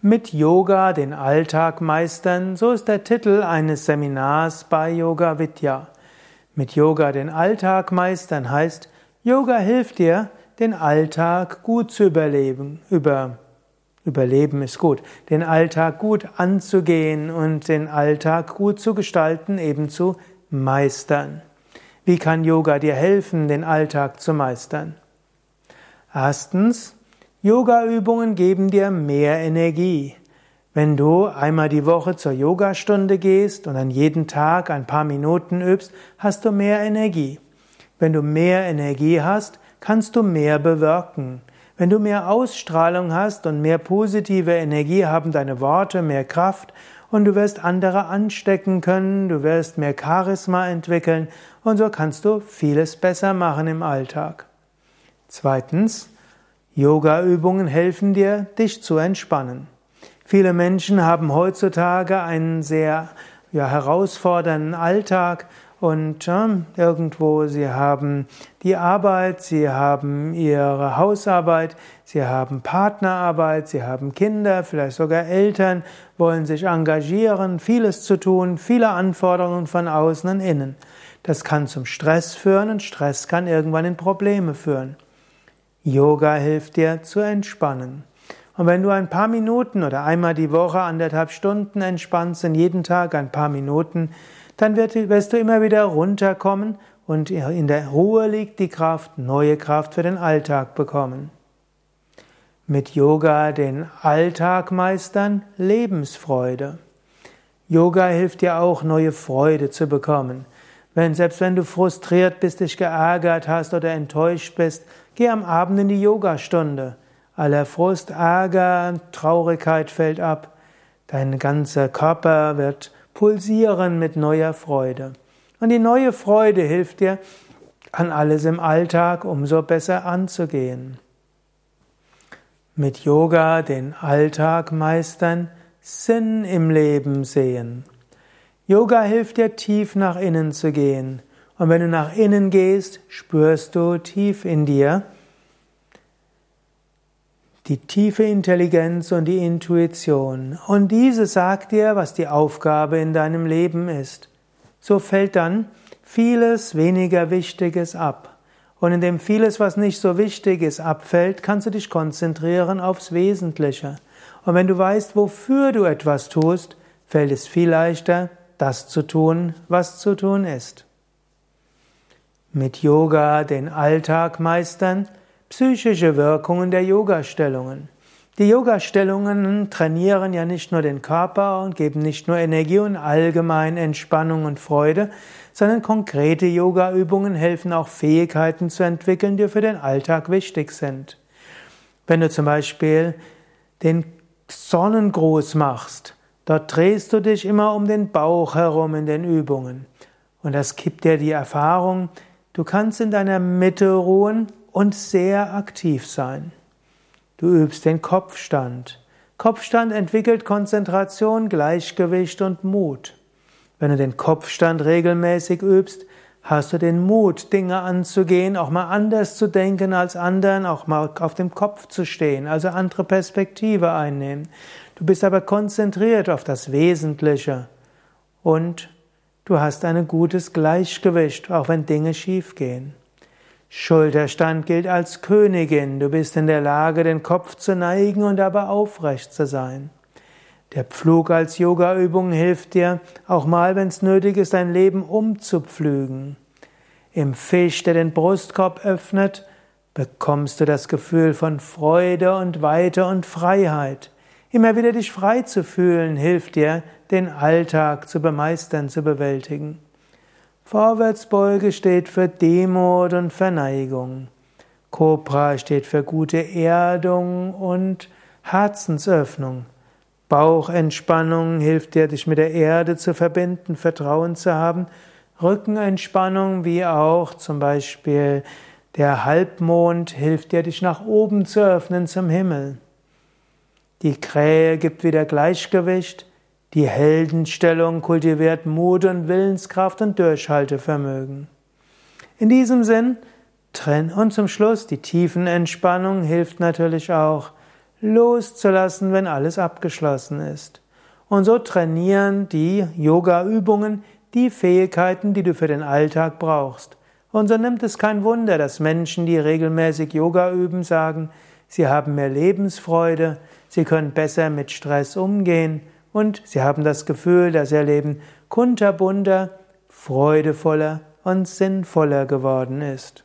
Mit Yoga den Alltag meistern, so ist der Titel eines Seminars bei Yoga Vidya. Mit Yoga den Alltag meistern heißt, Yoga hilft dir, den Alltag gut zu überleben. Über, überleben ist gut. Den Alltag gut anzugehen und den Alltag gut zu gestalten, eben zu meistern. Wie kann Yoga dir helfen, den Alltag zu meistern? Erstens, Yoga-Übungen geben dir mehr Energie. Wenn du einmal die Woche zur Yogastunde gehst und an jeden Tag ein paar Minuten übst, hast du mehr Energie. Wenn du mehr Energie hast, kannst du mehr bewirken. Wenn du mehr Ausstrahlung hast und mehr positive Energie haben deine Worte mehr Kraft und du wirst andere anstecken können, du wirst mehr Charisma entwickeln und so kannst du vieles besser machen im Alltag. Zweitens, Yoga-Übungen helfen dir, dich zu entspannen. Viele Menschen haben heutzutage einen sehr ja, herausfordernden Alltag und ja, irgendwo sie haben die Arbeit, sie haben ihre Hausarbeit, sie haben Partnerarbeit, sie haben Kinder, vielleicht sogar Eltern, wollen sich engagieren, vieles zu tun, viele Anforderungen von außen und innen. Das kann zum Stress führen und Stress kann irgendwann in Probleme führen. Yoga hilft dir zu entspannen. Und wenn du ein paar Minuten oder einmal die Woche anderthalb Stunden entspannst und jeden Tag ein paar Minuten, dann wirst du immer wieder runterkommen und in der Ruhe liegt die Kraft, neue Kraft für den Alltag bekommen. Mit Yoga den Alltag meistern, Lebensfreude. Yoga hilft dir auch, neue Freude zu bekommen. Wenn, selbst wenn du frustriert bist, dich geärgert hast oder enttäuscht bist, geh am Abend in die Yogastunde. Aller Frust, Ärger, Traurigkeit fällt ab. Dein ganzer Körper wird pulsieren mit neuer Freude. Und die neue Freude hilft dir, an alles im Alltag umso besser anzugehen. Mit Yoga den Alltag meistern, Sinn im Leben sehen. Yoga hilft dir tief nach innen zu gehen. Und wenn du nach innen gehst, spürst du tief in dir die tiefe Intelligenz und die Intuition. Und diese sagt dir, was die Aufgabe in deinem Leben ist. So fällt dann vieles weniger Wichtiges ab. Und indem vieles, was nicht so wichtig ist, abfällt, kannst du dich konzentrieren aufs Wesentliche. Und wenn du weißt, wofür du etwas tust, fällt es viel leichter, das zu tun, was zu tun ist. Mit Yoga den Alltag meistern, psychische Wirkungen der Yogastellungen. Die Yogastellungen trainieren ja nicht nur den Körper und geben nicht nur Energie und allgemein Entspannung und Freude, sondern konkrete Yogaübungen helfen auch Fähigkeiten zu entwickeln, die für den Alltag wichtig sind. Wenn du zum Beispiel den Sonnengruß machst, Dort drehst du dich immer um den Bauch herum in den Übungen. Und das gibt dir die Erfahrung, du kannst in deiner Mitte ruhen und sehr aktiv sein. Du übst den Kopfstand. Kopfstand entwickelt Konzentration, Gleichgewicht und Mut. Wenn du den Kopfstand regelmäßig übst, hast du den Mut, Dinge anzugehen, auch mal anders zu denken als anderen, auch mal auf dem Kopf zu stehen, also andere Perspektive einnehmen. Du bist aber konzentriert auf das Wesentliche und du hast ein gutes Gleichgewicht, auch wenn Dinge schiefgehen. Schulterstand gilt als Königin. Du bist in der Lage, den Kopf zu neigen und aber aufrecht zu sein. Der Pflug als Yogaübung hilft dir, auch mal, wenn es nötig ist, dein Leben umzupflügen. Im Fisch, der den Brustkorb öffnet, bekommst du das Gefühl von Freude und Weite und Freiheit. Immer wieder dich frei zu fühlen, hilft dir, den Alltag zu bemeistern, zu bewältigen. Vorwärtsbeuge steht für Demut und Verneigung. Cobra steht für gute Erdung und Herzensöffnung. Bauchentspannung hilft dir, dich mit der Erde zu verbinden, Vertrauen zu haben. Rückenentspannung, wie auch zum Beispiel der Halbmond, hilft dir, dich nach oben zu öffnen zum Himmel. Die Krähe gibt wieder Gleichgewicht. Die Heldenstellung kultiviert Mut und Willenskraft und Durchhaltevermögen. In diesem Sinn, trenn und zum Schluss die Tiefenentspannung hilft natürlich auch, loszulassen, wenn alles abgeschlossen ist. Und so trainieren die Yoga-Übungen die Fähigkeiten, die du für den Alltag brauchst. Und so nimmt es kein Wunder, dass Menschen, die regelmäßig Yoga üben, sagen, sie haben mehr Lebensfreude, sie können besser mit Stress umgehen und sie haben das Gefühl, dass ihr Leben kunterbunter, freudevoller und sinnvoller geworden ist.